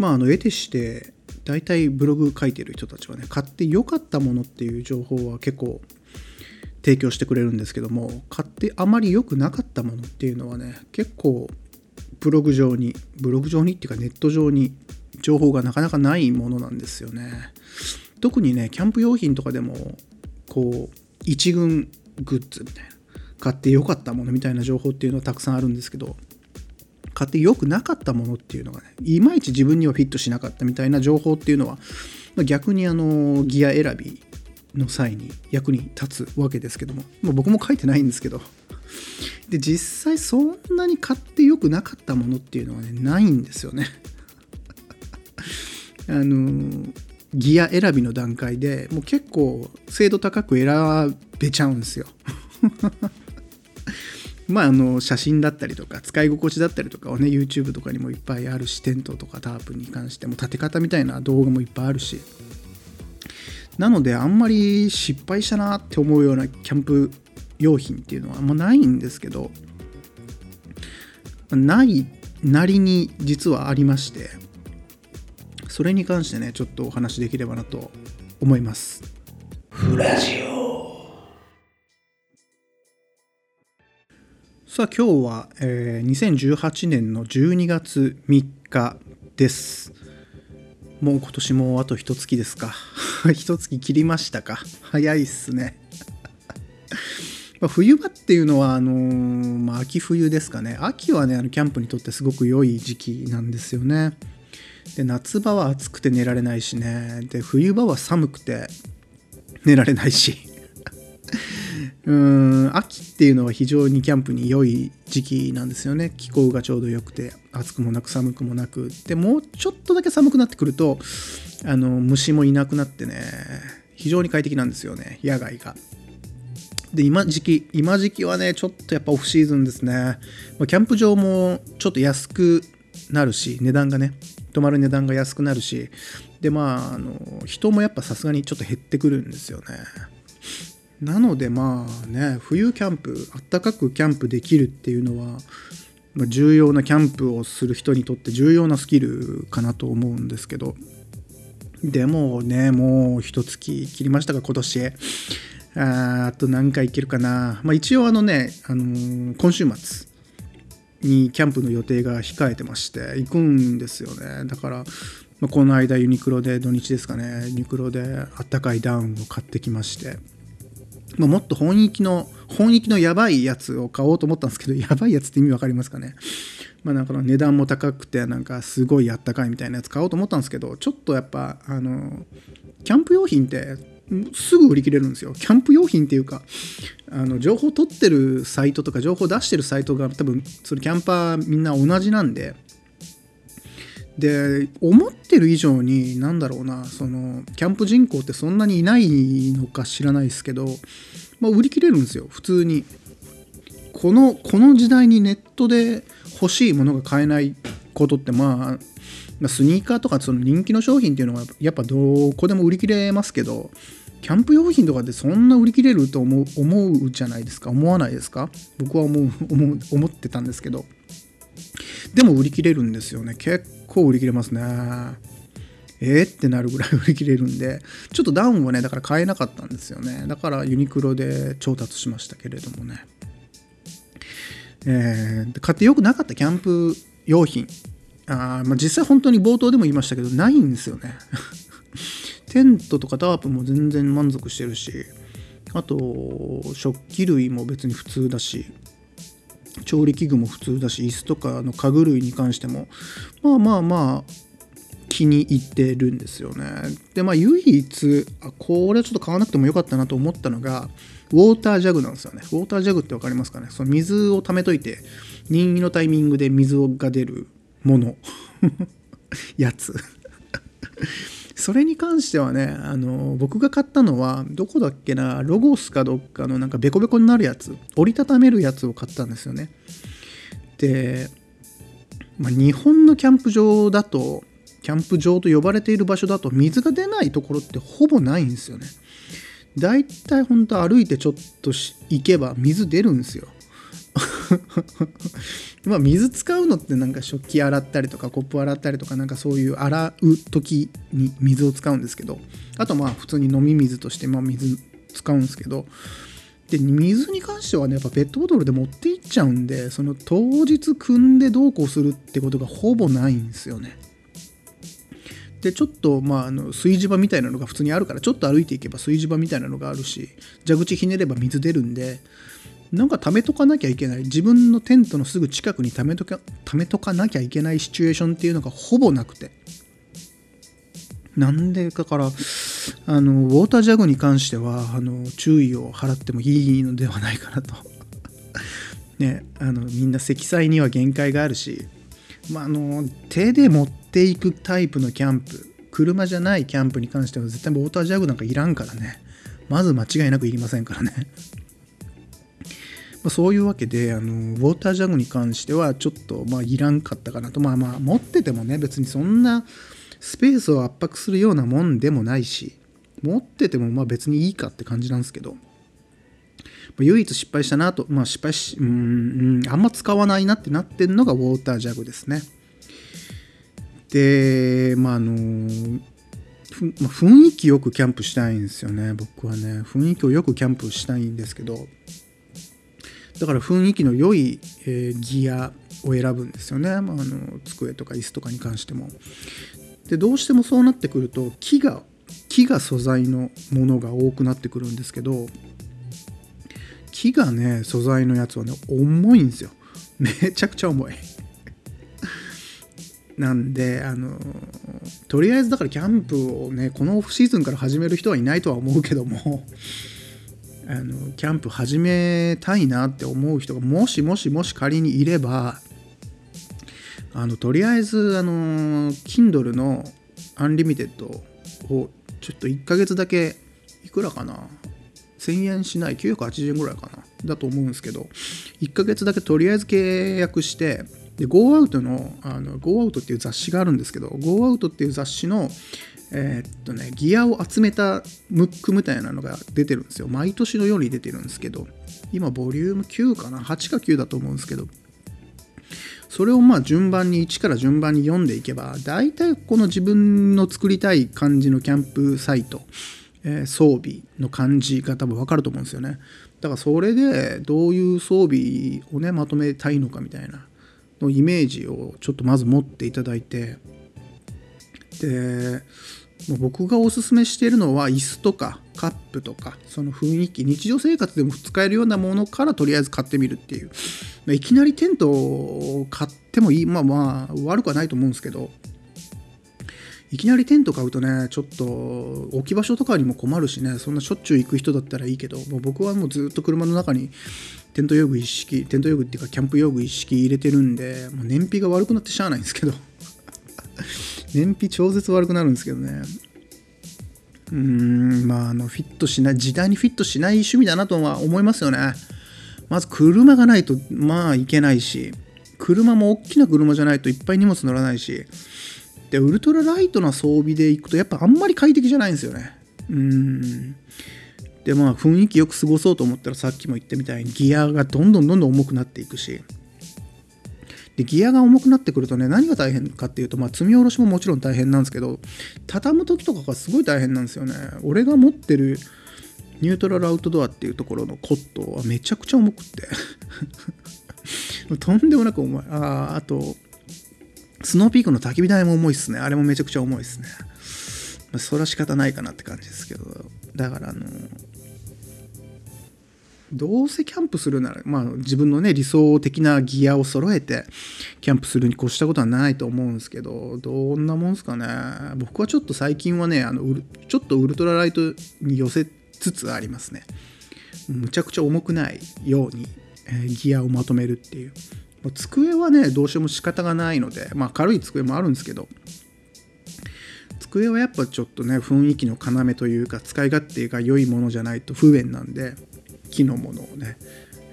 まああの得てして大体ブログ書いてる人たちはね買って良かったものっていう情報は結構提供してくれるんですけども買ってあまり良くなかったものっていうのはね結構ブログ上にブログ上にっていうかネット上に情報がなかなかないものなんですよね。特にねキャンプ用品とかでもこう一軍グッズみたいな買って良かったものみたいな情報っていうのはたくさんあるんですけど買って良くなかったものっていうのがねいまいち自分にはフィットしなかったみたいな情報っていうのは逆にあのギア選びの際に役に立つわけですけども、まあ、僕も書いてないんですけど。で実際そんなに買って良くなかったものっていうのはねないんですよね。あのギア選びの段階でもう結構精度高く選べちゃうんですよ。まあ、あの写真だったりとか使い心地だったりとかはね YouTube とかにもいっぱいあるしテントとかタープに関しても立て方みたいな動画もいっぱいあるし。なのであんまり失敗したなって思うようなキャンプ用品っていうのはあんまないんですけどないなりに実はありましてそれに関してねちょっとお話できればなと思います。フラジオ。さあ今日は、えー、2018年の12月3日です。もう今年もあと一月ですか。一月切りましたか。早いっすね。ま冬場っていうのはあのー、まあ、秋冬ですかね。秋はねあのキャンプにとってすごく良い時期なんですよね。で夏場は暑くて寝られないしね。で冬場は寒くて寝られないし。うん秋っていうのは非常にキャンプに良い時期なんですよね。気候がちょうど良くて暑くもなく寒くもなく。でもうちょっとだけ寒くなってくるとあの虫もいなくなってね非常に快適なんですよね。野外が。で今時期今時期はねちょっとやっぱオフシーズンですね、ま、キャンプ場もちょっと安くなるし値段がね泊まる値段が安くなるし。でまああの人もやっぱさすがにちょっと減ってくるんですよね。なのでまあね冬キャンプあったかくキャンプできるっていうのは、まあ、重要なキャンプをする人にとって重要なスキルかなと思うんですけど。でもねもう一月切りましたが今年ああと何回行けるかな、まあ、一応あのね、あのー、今週末にキャンプの予定が控えてまして行くんですよね。だから、まあ、この間ユニクロで土日ですかねユニクロであったかいダウンを買ってきまして。もっと本域の、本域のやばいやつを買おうと思ったんですけど、やばいやつって意味わかりますかね？まあなんか値段も高くて、なんかすごいあったかいみたいなやつ買おうと思ったんですけど、ちょっとやっぱ、あの、キャンプ用品ってすぐ売り切れるんですよ。キャンプ用品っていうか、あの情報取ってるサイトとか情報出してるサイトが多分、それキャンパーみんな同じなんで、で思ってる以上に何だろうなそのキャンプ人口ってそんなにいないのか知らないですけど、まあ、売り切れるんですよ普通に。このこの時代にネットで欲しいものが買えないことってまあスニーカーとかその人気の商品っていうのはやっぱどこでも売り切れますけどキャンプ用品とかってそんな売り切れると思う思うじゃないですか思わないですか？僕は思う思思ってたんですけど。でも売り切れるんですよね結構売り切れますね。えー、ってなるぐらい売り切れるんで、ちょっとダウンはね、だから買えなかったんですよね。だからユニクロで調達しましたけれどもね。えー、買ってよくなかったキャンプ用品。あまあ、実際本当に冒頭でも言いましたけど、ないんですよね。テントとかタープも全然満足してるし、あと、食器類も別に普通だし、調理器具も普通だし椅子とかの家具類に関してもまあまあまあ気に入ってるんですよね。でまあ唯一あこれはちょっと買わなくてもよかったなと思ったのがウォータージャグなんですよね。ウォータージャグって分かりますかね？その水を溜めといて任意のタイミングで水が出るもの。やつ。それに関してはね、あの、僕が買ったのは、どこだっけな、ロゴスかどっかのなんかベコベコになるやつ、折りたためるやつを買ったんですよね。で、まあ、日本のキャンプ場だと、キャンプ場と呼ばれている場所だと水が出ないところってほぼないんですよね。だいたい本当歩いてちょっと行けば水出るんですよ。まあ、水使うのってなんか食器洗ったりとかコップ洗ったりとかなんかそういう洗う時に水を使うんですけどあとまあ普通に飲み水としてまあ水使うんですけどで水に関してはねやっぱペットボトルで持っていっちゃうんでその当日汲んでどうこうするってことがほぼないんですよね。でちょっとまああの炊事場みたいなのが普通にあるからちょっと歩いていけば炊事場みたいなのがあるし蛇口ひねれば水出るんでなんか貯めとかなきゃいけない。自分のテントのすぐ近くに貯めとか貯めとかなきゃいけないシチュエーションっていうのがほぼなくて。なんでだからあのウォータージャグに関してはあの注意を払ってもいいのではないかなと。ねあのみんな積載には限界があるし、まあ、あの手で持っていくタイプのキャンプ車じゃないキャンプに関しては絶対ウォータージャグなんかいらんからね。まず間違いなくいりませんからね。まあ、そういうわけであのウォータージャグに関してはちょっとまあいらんかったかなと。まあまあ持っててもね別にそんなスペースを圧迫するようなもんでもないし持っててもまあ別にいいかって感じなんですけど、まあ、唯一失敗したなとまあ失敗しうんあんま使わないなってなってんのがウォータージャグですね。でまああの雰囲気よくキャンプしたいんですよね僕はね。雰囲気をよくキャンプしたいんですけど。だから雰囲気の良い、えー、ギアを選ぶんですよね、まあ、あの机とか椅子とかに関しても。でどうしてもそうなってくると木が木が素材のものが多くなってくるんですけど木がね素材のやつはね重いんですよ。めちゃくちゃ重い。なんであのとりあえずだからキャンプをねこのオフシーズンから始める人はいないとは思うけども。あのキャンプ始めたいなって思う人がもしもしもし仮にいればあのとりあえずあの Kindle のアンリミテッドをちょっと1ヶ月だけいくらかな？1000円しない980円ぐらいかな？だと思うんですけど1ヶ月だけとりあえず契約してで GoOut のあの GoOut っていう雑誌があるんですけど GoOut っていう雑誌のえー、っとね、ギアを集めたムックみたいなのが出てるんですよ。毎年のように出てるんですけど、今、ボリューム9かな ?8 か9だと思うんですけど、それをまあ順番に1から順番に読んでいけば、大体この自分の作りたい感じのキャンプサイト、えー、装備の感じが多分わかると思うんですよね。だからそれでどういう装備をね、まとめたいのかみたいなのイメージをちょっとまず持っていただいて、で、僕がおすすめしているのは椅子とかカップとかその雰囲気日常生活でも使えるようなものからとりあえず買ってみるっていう。いきなりテントを買ってもいいまあまあ悪くはないと思うんですけど。いきなりテント買うとねちょっと置き場所とかにも困るしねそんなしょっちゅう行く人だったらいいけどもう僕はもうずっと車の中にテント用具一式テント用具っていうかキャンプ用具一式入れてるんでもう燃費が悪くなってしゃあないんですけど。燃費超絶悪くなるんですけどね。うーん、まあ、あの、フィットしない、時代にフィットしない趣味だなとは思いますよね。まず車がないと、まあ、いけないし、車も大きな車じゃないといっぱい荷物乗らないし、で、ウルトラライトな装備で行くと、やっぱあんまり快適じゃないんですよね。うーん。で、まあ、雰囲気よく過ごそうと思ったら、さっきも言ったみたいに、ギアがどんどんどんどん重くなっていくし、でギアが重くなってくるとね何が大変かっていうと、まあ、積み下ろしももちろん大変なんですけど畳む時とかがすごい大変なんですよね。俺が持ってるニュートラルアウトドアっていうところのコットはめちゃくちゃ重くって。とんでもなく重い。ああとスノーピークの焚き火台も重いっすね。あれもめちゃくちゃ重いっすね、まあ、それは仕方ないかなって感じですけど。だからあのどうせキャンプするなら、まあ、自分のね理想的なギアを揃えてキャンプするに越したことはないと思うんですけどどんなもんすかね。僕はちょっと最近はねあのちょっとウルトラライトに寄せつつありますね。むちゃくちゃ重くないように、え、ギアをまとめるっていう。机はねどうしても仕方がないのでまあ軽い机もあるんですけど机はやっぱちょっとね雰囲気の要というか使い勝手が良いものじゃないと不便なんで木のものをね、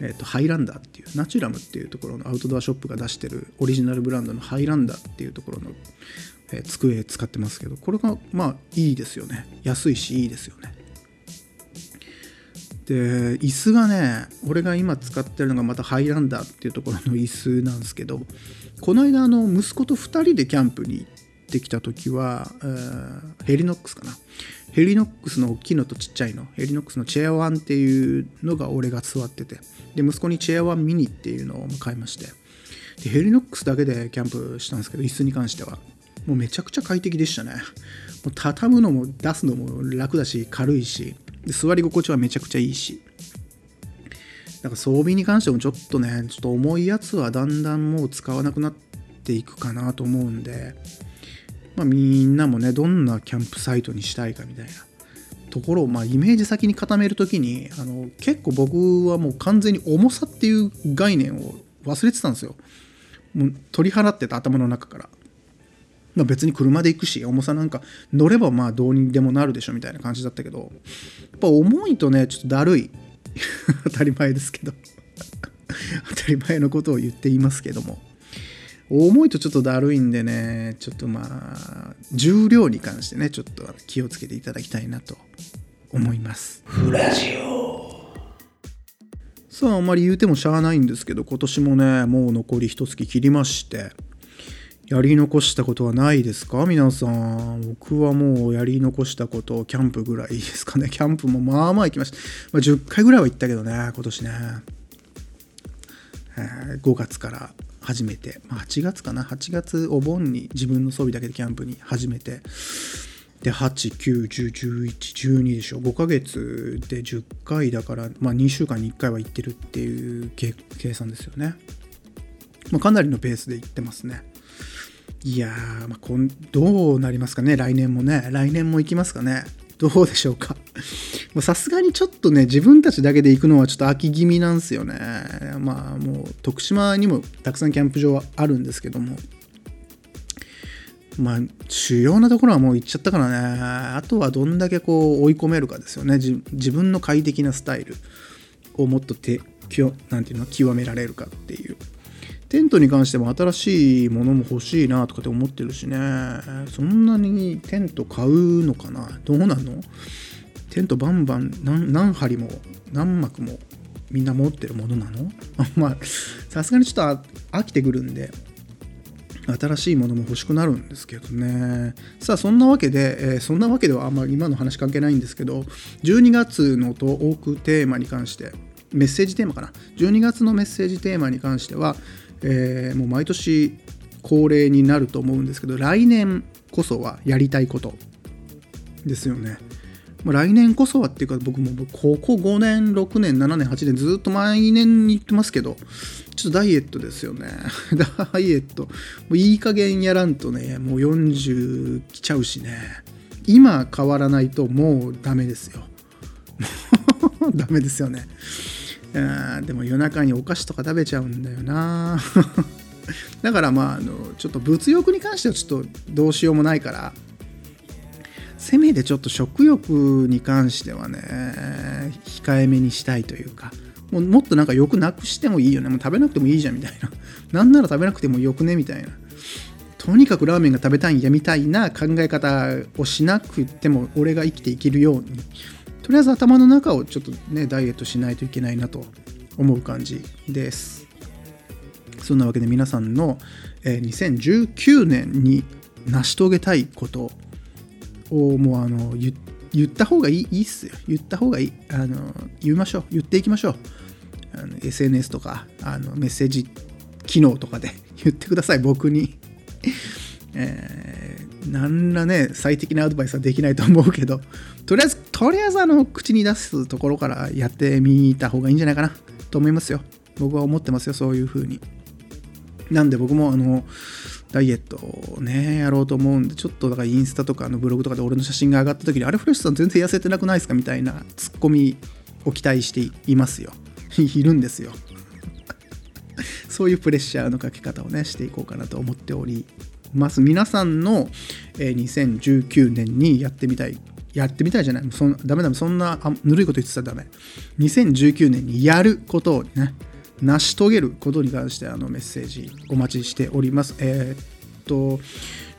えーと、ハイランダーっていうナチュラムっていうところのアウトドアショップが出してるオリジナルブランドのハイランダーっていうところの、えー、机使ってますけどこれがまあいいですよね。安いしいいですよね。で椅子がね俺が今使ってるのがまた Hilander っていうところの椅子なんですけどこの間あの息子と2人でキャンプに行ってきた時は、えー、 Helinox かな。 Helinox の大きいのとちっちゃいの。 Helinox の Chair One っていうのが俺が座ってて。で息子に Chair One Mini っていうのを買いまして。で Helinox だけでキャンプしたんですけど椅子に関しては。もうめちゃくちゃ快適でしたね。もう畳むのも出すのも楽だし軽いし。で座り心地はめちゃくちゃいいし。だか装備に関してもちょっとねちょっと重いやつはだんだんもう使わなくなっていくかなと思うんで。まあみんなもねどんなキャンプサイトにしたいかみたいなところを、まあ、イメージ先に固める時にあの結構僕はもう完全に重さっていう概念を忘れてたんですよ。もう取り払ってた頭の中から。まあ、別に車で行くし重さなんか乗ればまあどうにでもなるでしょみたいな感じだったけどやっぱ重いとねちょっとだるい。当たり前ですけど。当たり前のことを言っていますけども。重いとちょっとだるいんでねちょっとまあ重量に関してねちょっと気をつけていただきたいなと思いますフラジオさああんまり言うてもしゃあないんですけど今年もねもう残り一月切りましてやり残したことはないですか？皆さん。僕はもうやり残したこと、キャンプぐらいですかね。キャンプもまあまあ行きました。まあ、10回ぐらいは行ったけどね、今年ね。えー、5月から始めて、まあ、8月かな？8月お盆に自分の装備だけでキャンプに始めて。で、8、9、10、11、12でしょ？5ヶ月で10回だから、まあ2週間に1回は行ってるっていう計算ですよね。まあ、かなりのペースで行ってますね。いやー、まあ、こんどうなりますかね？来年もね来年も行きますかね？どうでしょうか？さすがにちょっとね自分たちだけで行くのはちょっと秋気味なんですよね。まあもう徳島にもたくさんキャンプ場はあるんですけども。まあ主要なところはもう行っちゃったからね。あとはどんだけこう追い込めるかですよね。自分の快適なスタイルをもっとてなんていうの？極められるかっていう。テントに関しても新しいものも欲しいなとかって思ってるしね。そんなにテント買うのかな？どうなの？テントバンバン何針も何幕もみんな持ってるものなの？まあさすがにちょっと飽きてくるんで新しいものも欲しくなるんですけどね。さあそんなわけで、えー、そんなわけではあんまり今の話関係ないんですけど12月のトークテーマに関してメッセージテーマかな？12月のメッセージテーマに関してはえー、もう毎年恒例になると思うんですけど来年こそはやりたいことですよね。ま来年こそはっていうか僕もここ5年6年7年8年ずっと毎年言ってますけどちょっとダイエットですよね。ダイエット。もういい加減やらんとねもう40来ちゃうしね。今変わらないともうダメですよ。ダメですよね。でも夜中にお菓子とか食べちゃうんだよな。だからまああのちょっと物欲に関してはちょっとどうしようもないからせめてちょっと食欲に関してはね控えめにしたいというかもうもっとなんか欲なくしてもいいよね。もう食べなくてもいいじゃんみたいな。なんなら食べなくてもよくねみたいな。とにかくラーメンが食べたいんやみたいな考え方をしなくても俺が生きていけるようにとりあえず頭の中をちょっとねダイエットしないといけないなと思う感じです。そんなわけで皆さんの、2019年に成し遂げたいことをもうあの言った方がいいいいっすよ。言った方がいい。あの言いましょう。言っていきましょう。あの SNS とかあのメッセージ機能とかで 言ってください。僕に。えー、何らね最適なアドバイスはできないと思うけど。とりあえず、とりあえずあの、口に出すところからやってみた方がいいんじゃないかな。と思いますよ。僕は思ってますよ、そういう風に。なんで僕もあの、ダイエットをね、やろうと思うんで、ちょっとだからインスタとかのブログとかで俺の写真が上がった時に、あれフレッシュさん全然痩せてなくないですかみたいなツッコミを期待していますよ。いるんですよ。そういうプレッシャーのかけ方をね、していこうかなと思っております。皆さんの2019年にやってみたいやってみたいじゃない。そんダメダメ。そんなぬるいこと言ってたらダメ。2019年にやることをね、成し遂げることに関してあのメッセージお待ちしております。えー、っと、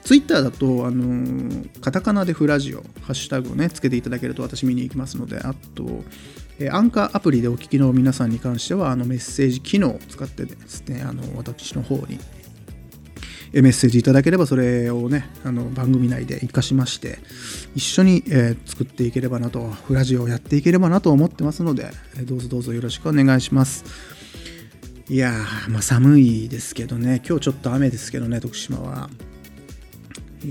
ツイッターだと、あのーカタカナでフラジオ、ハッシュタグをね、つけていただけると私見に行きますので、あと、えーアンカーアプリでお聞きの皆さんに関しては、あのメッセージ機能を使ってですね、あの私の方にえメッセージいただければそれをねあの番組内で活かしまして一緒に、えー作っていければなとフラジオをやっていければなと思ってますので、どうぞどうぞよろしくお願いしますいやーまあ寒いですけどね。今日ちょっと雨ですけどね徳島は。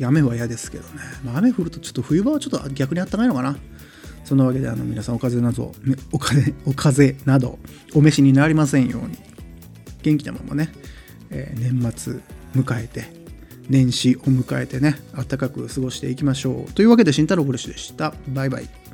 雨は嫌ですけどね、まあ、雨降るとちょっと冬場はちょっと逆にあったかいのかな。そんなわけであの皆さんお風邪などお風お風邪などお召しになりませんように。元気なままね、えー年末迎えて年始を迎えてね暖かく過ごしていきましょう。というわけで慎太郎ブルシでした。バイバイ。